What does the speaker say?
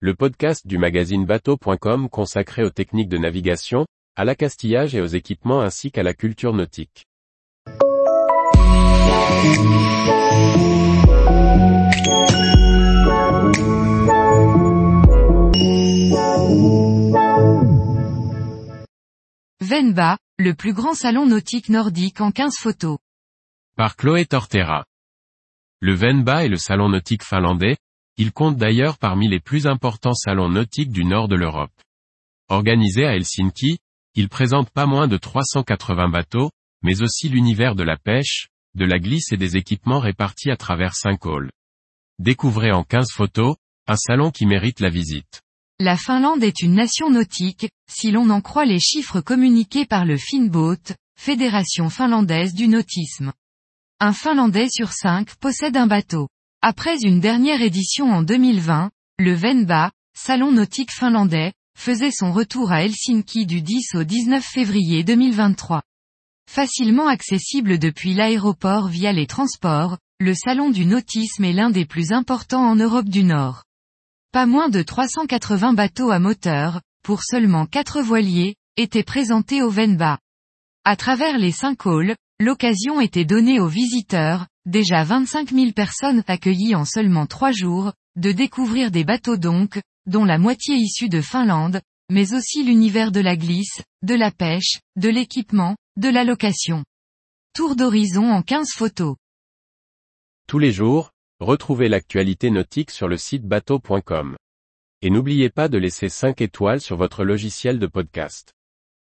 le podcast du magazine bateau.com consacré aux techniques de navigation, à l'accastillage et aux équipements ainsi qu'à la culture nautique. Venba, le plus grand salon nautique nordique en 15 photos. Par Chloé Tortera. Le Venba est le salon nautique finlandais, il compte d'ailleurs parmi les plus importants salons nautiques du nord de l'Europe. Organisé à Helsinki, il présente pas moins de 380 bateaux, mais aussi l'univers de la pêche, de la glisse et des équipements répartis à travers 5 halls. Découvrez en 15 photos, un salon qui mérite la visite. La Finlande est une nation nautique, si l'on en croit les chiffres communiqués par le Finboat, Fédération finlandaise du nautisme. Un Finlandais sur cinq possède un bateau. Après une dernière édition en 2020, le Venba, salon nautique finlandais, faisait son retour à Helsinki du 10 au 19 février 2023. Facilement accessible depuis l'aéroport via les transports, le salon du nautisme est l'un des plus importants en Europe du Nord. Pas moins de 380 bateaux à moteur, pour seulement 4 voiliers, étaient présentés au Venba. À travers les 5 halls, l'occasion était donnée aux visiteurs, déjà 25 000 personnes accueillies en seulement trois jours, de découvrir des bateaux donc, dont la moitié issue de Finlande, mais aussi l'univers de la glisse, de la pêche, de l'équipement, de la location. Tour d'horizon en 15 photos. Tous les jours, retrouvez l'actualité nautique sur le site bateau.com. Et n'oubliez pas de laisser 5 étoiles sur votre logiciel de podcast.